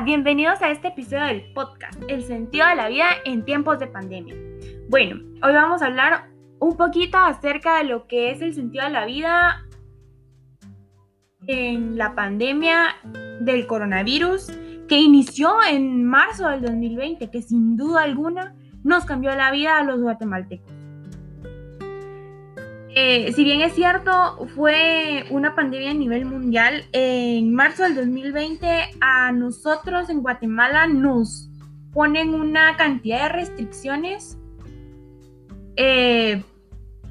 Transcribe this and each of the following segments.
Bienvenidos a este episodio del podcast, El sentido de la vida en tiempos de pandemia. Bueno, hoy vamos a hablar un poquito acerca de lo que es el sentido de la vida en la pandemia del coronavirus que inició en marzo del 2020, que sin duda alguna nos cambió la vida a los guatemaltecos. Eh, si bien es cierto, fue una pandemia a nivel mundial, en marzo del 2020 a nosotros en Guatemala nos ponen una cantidad de restricciones, eh,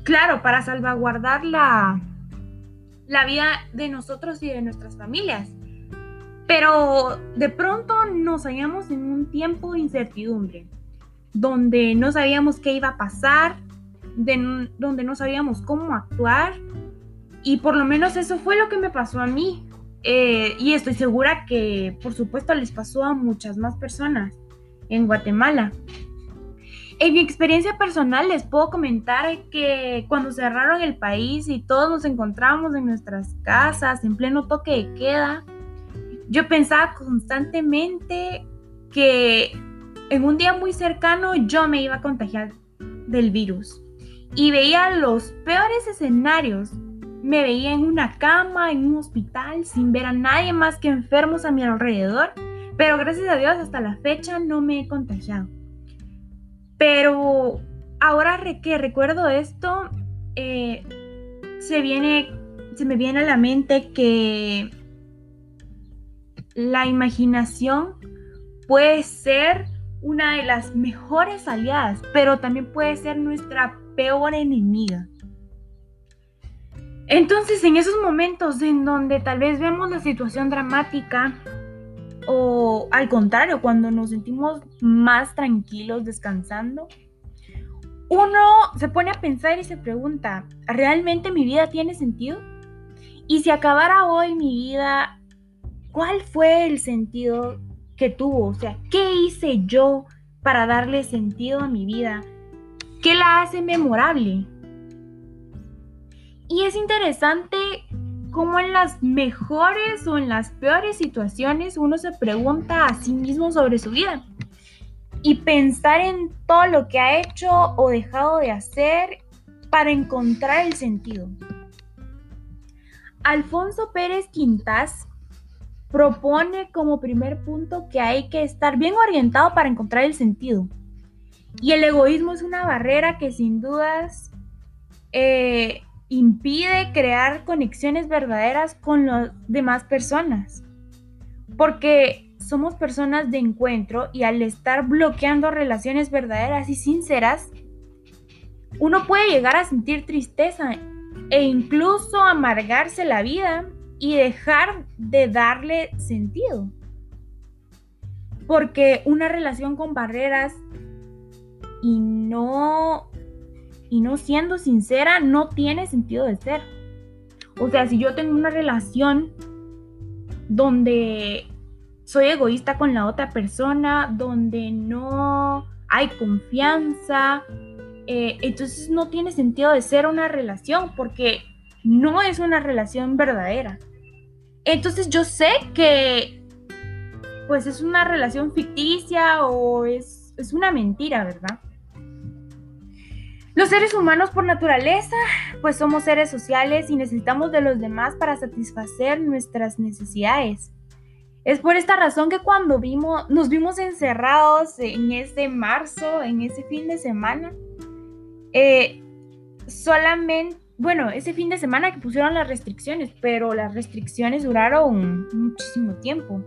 claro, para salvaguardar la, la vida de nosotros y de nuestras familias. Pero de pronto nos hallamos en un tiempo de incertidumbre, donde no sabíamos qué iba a pasar, donde no sabíamos cómo actuar. Y por lo menos eso fue lo que me pasó a mí. Eh, y estoy segura que, por supuesto, les pasó a muchas más personas en Guatemala. En mi experiencia personal les puedo comentar que cuando cerraron el país y todos nos encontramos en nuestras casas en pleno toque de queda, yo pensaba constantemente que en un día muy cercano yo me iba a contagiar del virus y veía los peores escenarios. Me veía en una cama, en un hospital, sin ver a nadie más que enfermos a mi alrededor, pero gracias a Dios hasta la fecha no me he contagiado. Pero ahora que recuerdo esto, eh, se, viene, se me viene a la mente que la imaginación puede ser una de las mejores aliadas, pero también puede ser nuestra peor enemiga. Entonces, en esos momentos en donde tal vez vemos la situación dramática, o al contrario, cuando nos sentimos más tranquilos descansando, uno se pone a pensar y se pregunta, ¿realmente mi vida tiene sentido? Y si acabara hoy mi vida, ¿cuál fue el sentido que tuvo? O sea, ¿qué hice yo para darle sentido a mi vida? ¿Qué la hace memorable? Y es interesante cómo en las mejores o en las peores situaciones uno se pregunta a sí mismo sobre su vida y pensar en todo lo que ha hecho o dejado de hacer para encontrar el sentido. Alfonso Pérez Quintas propone como primer punto que hay que estar bien orientado para encontrar el sentido. Y el egoísmo es una barrera que sin dudas eh, impide crear conexiones verdaderas con las demás personas. Porque somos personas de encuentro y al estar bloqueando relaciones verdaderas y sinceras, uno puede llegar a sentir tristeza e incluso amargarse la vida y dejar de darle sentido. Porque una relación con barreras y no y no siendo sincera no tiene sentido de ser. O sea, si yo tengo una relación donde soy egoísta con la otra persona, donde no hay confianza, eh, entonces no tiene sentido de ser una relación porque no es una relación verdadera. Entonces yo sé que pues es una relación ficticia o es, es una mentira, ¿verdad? Los seres humanos por naturaleza, pues somos seres sociales y necesitamos de los demás para satisfacer nuestras necesidades. Es por esta razón que cuando vimos, nos vimos encerrados en ese marzo, en ese fin de semana, eh, solamente, bueno, ese fin de semana que pusieron las restricciones, pero las restricciones duraron muchísimo tiempo.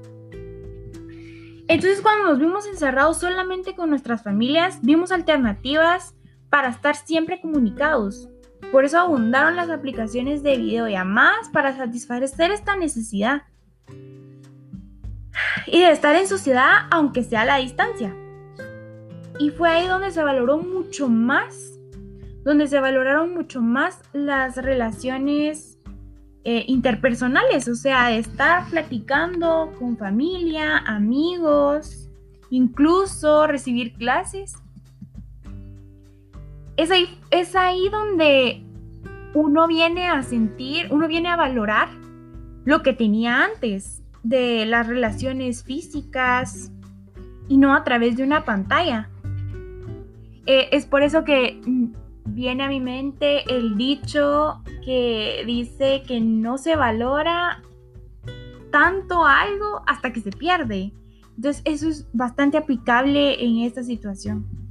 Entonces cuando nos vimos encerrados solamente con nuestras familias, vimos alternativas para estar siempre comunicados. Por eso abundaron las aplicaciones de videollamadas para satisfacer esta necesidad. Y de estar en sociedad aunque sea a la distancia. Y fue ahí donde se valoró mucho más, donde se valoraron mucho más las relaciones eh, interpersonales, o sea, de estar platicando con familia, amigos, incluso recibir clases es ahí, es ahí donde uno viene a sentir, uno viene a valorar lo que tenía antes. de las relaciones físicas y no a través de una pantalla. Eh, es por eso que viene a mi mente el dicho que dice que no se valora tanto algo hasta que se pierde. Entonces eso es bastante aplicable en esta situación.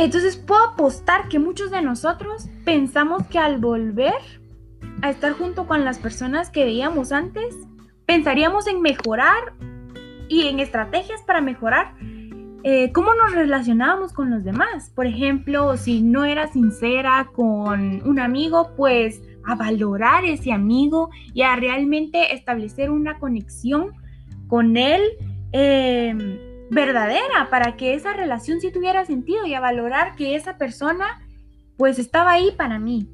Entonces puedo apostar que muchos de nosotros pensamos que al volver a estar junto con las personas que veíamos antes, pensaríamos en mejorar y en estrategias para mejorar eh, cómo nos relacionábamos con los demás. Por ejemplo, si no era sincera con un amigo, pues a valorar ese amigo y a realmente establecer una conexión con él em, verdadera para que esa relación sí tuviera sentido y a valorar que esa persona pues estaba ahí para mí.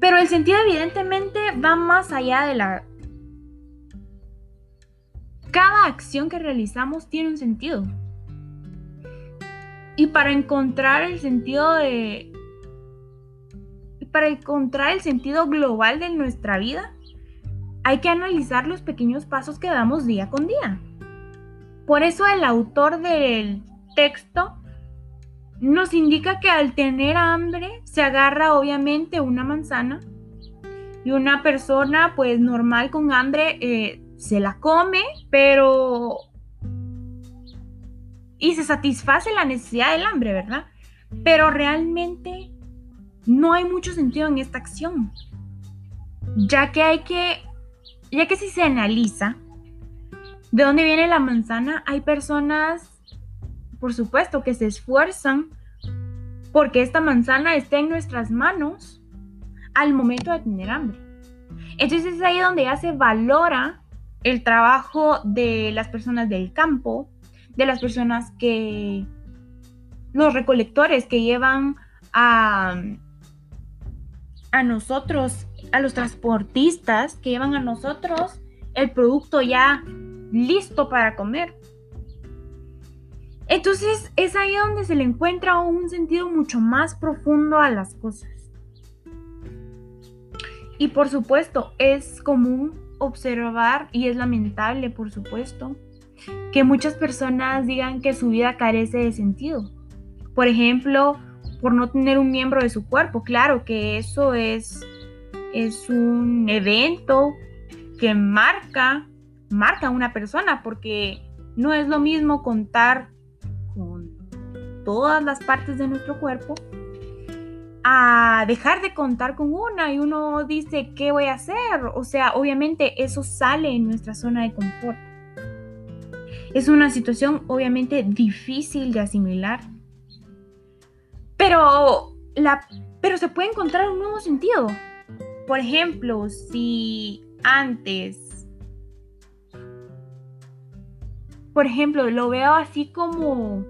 Pero el sentido evidentemente va más allá de la... Cada acción que realizamos tiene un sentido. Y para encontrar el sentido de... Para encontrar el sentido global de nuestra vida, hay que analizar los pequeños pasos que damos día con día. Por eso el autor del texto nos indica que al tener hambre se agarra obviamente una manzana y una persona pues normal con hambre eh, se la come, pero... y se satisface la necesidad del hambre, ¿verdad? Pero realmente no hay mucho sentido en esta acción, ya que hay que, ya que si se analiza de dónde viene la manzana, hay personas por supuesto, que se esfuerzan porque esta manzana esté en nuestras manos al momento de tener hambre. Entonces es ahí donde ya se valora el trabajo de las personas del campo, de las personas que, los recolectores que llevan a, a nosotros, a los transportistas que llevan a nosotros el producto ya listo para comer. Entonces es ahí donde se le encuentra un sentido mucho más profundo a las cosas. Y por supuesto, es común observar, y es lamentable por supuesto, que muchas personas digan que su vida carece de sentido. Por ejemplo, por no tener un miembro de su cuerpo. Claro que eso es, es un evento que marca, marca a una persona, porque no es lo mismo contar todas las partes de nuestro cuerpo a dejar de contar con una y uno dice, ¿qué voy a hacer? O sea, obviamente eso sale en nuestra zona de confort. Es una situación obviamente difícil de asimilar. Pero, la, pero se puede encontrar un nuevo sentido. Por ejemplo, si antes, por ejemplo, lo veo así como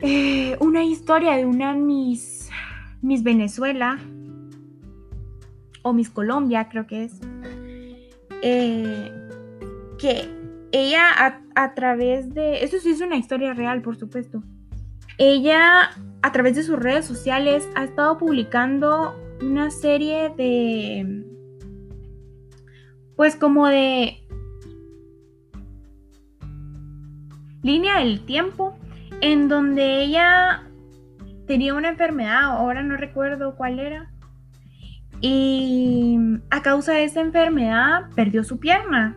eh, una historia de una Miss, Miss Venezuela, o Miss Colombia, creo que es, eh, que ella a, través de, eso sí es una historia real, por supuesto, ella a través de sus redes sociales ha estado publicando una serie de, pues como de línea del tiempo en donde ella tenía una enfermedad, ahora no recuerdo cuál era, y a causa de esa enfermedad perdió su pierna.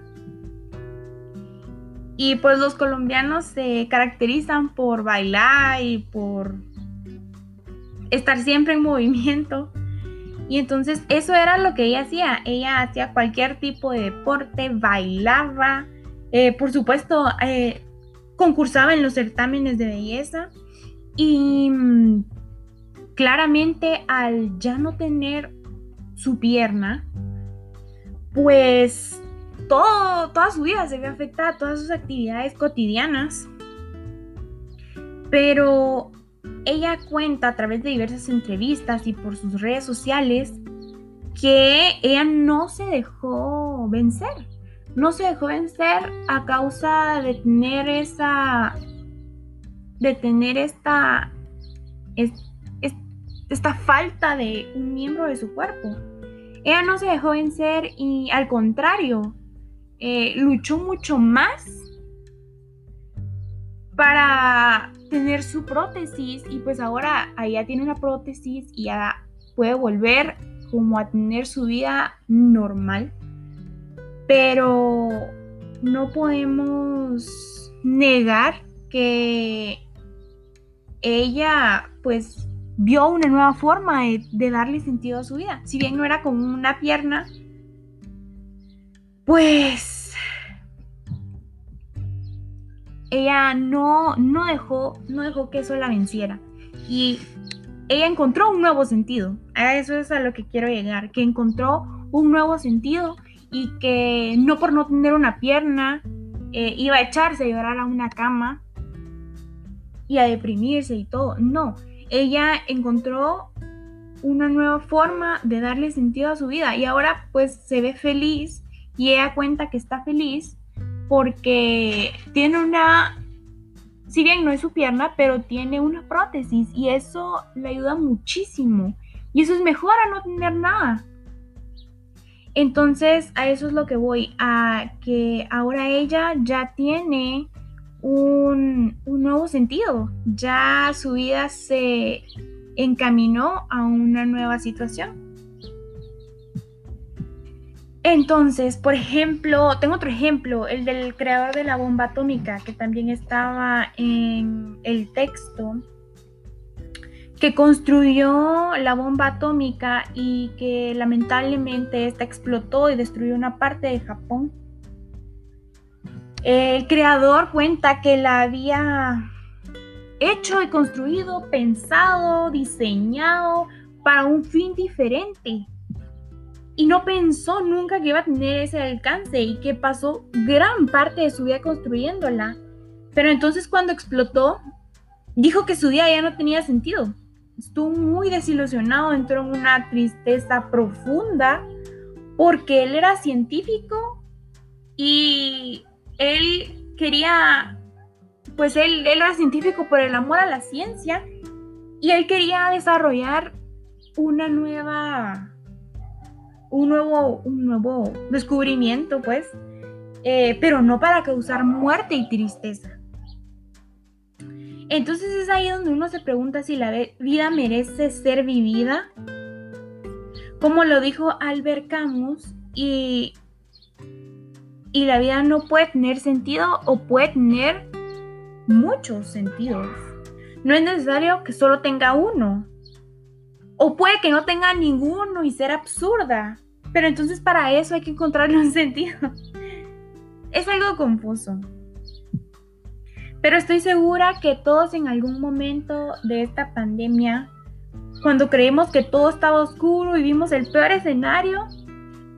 Y pues los colombianos se caracterizan por bailar y por estar siempre en movimiento. Y entonces eso era lo que ella hacía. Ella hacía cualquier tipo de deporte, bailaba. Eh, por supuesto, eh, concursaba en los certámenes de belleza y mm, claramente al ya no tener su pierna, pues todo, toda su vida se ve afectada, todas sus actividades cotidianas. Pero ella cuenta a través de diversas entrevistas y por sus redes sociales que ella no se dejó vencer no se dejó vencer a causa de tener esa, de tener esta, esta falta de un miembro de su cuerpo. Ella no se dejó vencer y al contrario, eh, luchó mucho más para tener su prótesis y pues ahora ella tiene una prótesis y ya puede volver como a tener su vida normal. Pero no podemos negar que ella pues vio una nueva forma de, darle sentido a su vida. Si bien no era con una pierna, pues ella no, no, dejó, no dejó que eso la venciera. Y ella encontró un nuevo sentido. A eso es a lo que quiero llegar, que encontró un nuevo sentido y que no por no tener una pierna eh, iba a echarse a llorar a una cama y a deprimirse y todo. No, ella encontró una nueva forma de darle sentido a su vida y ahora pues se ve feliz y ella cuenta que está feliz porque tiene una, si bien no es su pierna, pero tiene una prótesis y eso le ayuda muchísimo. Y eso es mejor a no tener nada. Entonces a eso es lo que voy, a que ahora ella ya tiene un, un nuevo sentido, ya su vida se encaminó a una nueva situación. Entonces, por ejemplo, tengo otro ejemplo, el del creador de la bomba atómica, que también estaba en el texto, que construyó la bomba atómica y que lamentablemente esta explotó y destruyó una parte de Japón. El creador cuenta que la había hecho y construido, pensado, diseñado para un fin diferente y no pensó nunca que iba a tener ese alcance y que pasó gran parte de su vida construyéndola. Pero entonces cuando explotó, dijo que su vida ya no tenía sentido. Estuvo muy desilusionado, entró en una tristeza profunda porque él era científico y él quería, pues él, él era científico por el amor a la ciencia y él quería desarrollar una nueva un nuevo, un nuevo descubrimiento, pues, eh, pero no para causar muerte y tristeza. Entonces es ahí donde uno se pregunta si la vida merece ser vivida, como lo dijo Albert Camus, y, y la vida no puede tener sentido o puede tener muchos sentidos. No es necesario que solo tenga uno. O puede que no tenga ninguno y ser absurda. Pero entonces para eso hay que encontrarle un sentido. Es algo confuso. Pero estoy segura que todos en algún momento de esta pandemia, cuando creemos que todo estaba oscuro y vimos el peor escenario,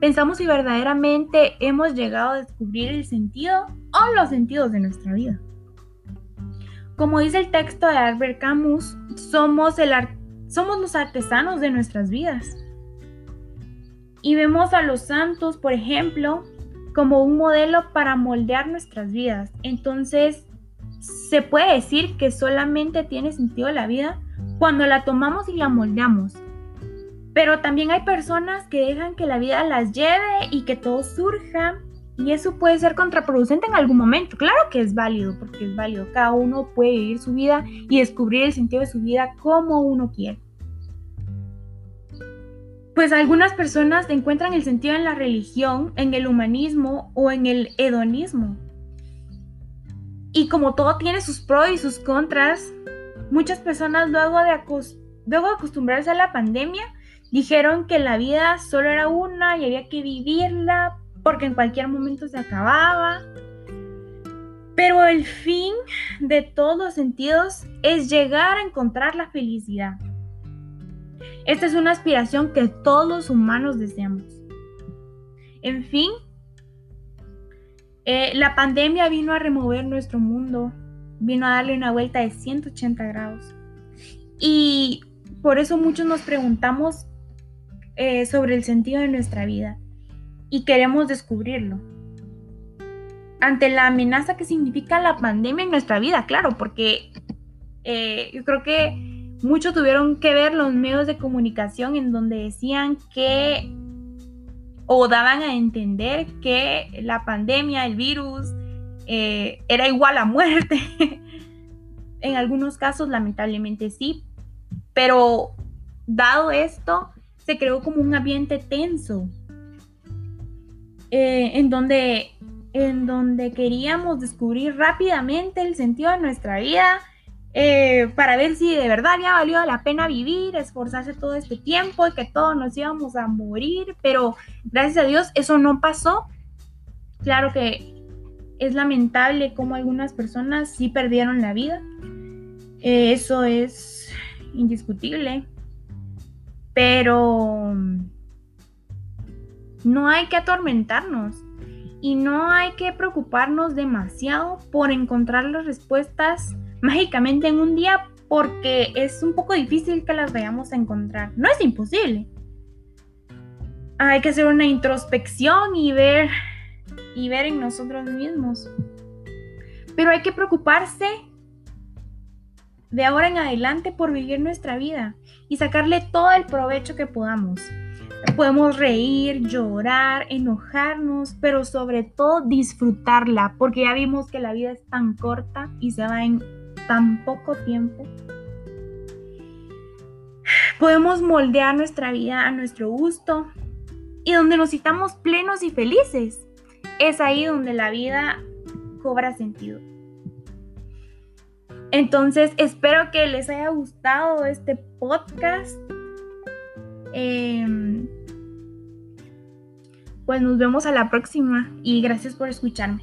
pensamos si verdaderamente hemos llegado a descubrir el sentido o los sentidos de nuestra vida. Como dice el texto de Albert Camus, somos, somos los artesanos de nuestras vidas. Y vemos a los santos, por ejemplo, como un modelo para moldear nuestras vidas. Entonces, se puede decir que solamente tiene sentido la vida cuando la tomamos y la moldeamos. Pero también hay personas que dejan que la vida las lleve y que todo surja. Y eso puede ser contraproducente en algún momento. Claro que es válido, porque es válido. Cada uno puede vivir su vida y descubrir el sentido de su vida como uno quiere pues algunas personas encuentran el sentido en la religión, en el humanismo o en el hedonismo. Y como todo tiene sus pros y sus contras, muchas personas luego de, acostumbrarse a la pandemia dijeron que la vida solo era una y había que vivirla porque en cualquier momento se acababa. Pero el fin de todos los sentidos es llegar a encontrar la felicidad. Esta es una aspiración que todos los humanos deseamos. En fin, eh, la pandemia vino a remover nuestro mundo, vino a darle una vuelta de 180 grados. Y por eso muchos nos preguntamos eh, sobre el sentido de nuestra vida y queremos descubrirlo. Ante la amenaza que significa la pandemia en nuestra vida, claro, porque eh, yo creo que mucho tuvieron que ver los medios de comunicación en donde decían que o daban a entender que la pandemia, el virus, eh, era igual a muerte. en algunos casos, lamentablemente sí, pero dado esto, se creó como un ambiente tenso, eh, en, donde, en donde queríamos descubrir rápidamente el sentido de nuestra vida eh, para ver si de verdad ya valió la pena vivir, esforzarse todo este tiempo y que todos nos íbamos a morir, pero gracias a Dios eso no pasó. Claro que es lamentable cómo algunas personas sí perdieron la vida, eh, eso es indiscutible, pero no hay que atormentarnos y no hay que preocuparnos demasiado por encontrar las respuestas mágicamente en un día porque es un poco difícil que las vayamos a encontrar. No es imposible. Hay que hacer una introspección y ver y ver en nosotros mismos. Pero hay que preocuparse de ahora en adelante por vivir nuestra vida y sacarle todo el provecho que podamos. Podemos reír, llorar, enojarnos, pero sobre todo disfrutarla, porque ya vimos que la vida es tan corta y se va en tan poco tiempo. Podemos moldear nuestra vida a nuestro gusto y donde nos sintamos plenos y felices. Es ahí donde la vida cobra sentido. Entonces, espero que les haya gustado este podcast. Em, pues nos vemos a la próxima y gracias por escucharme.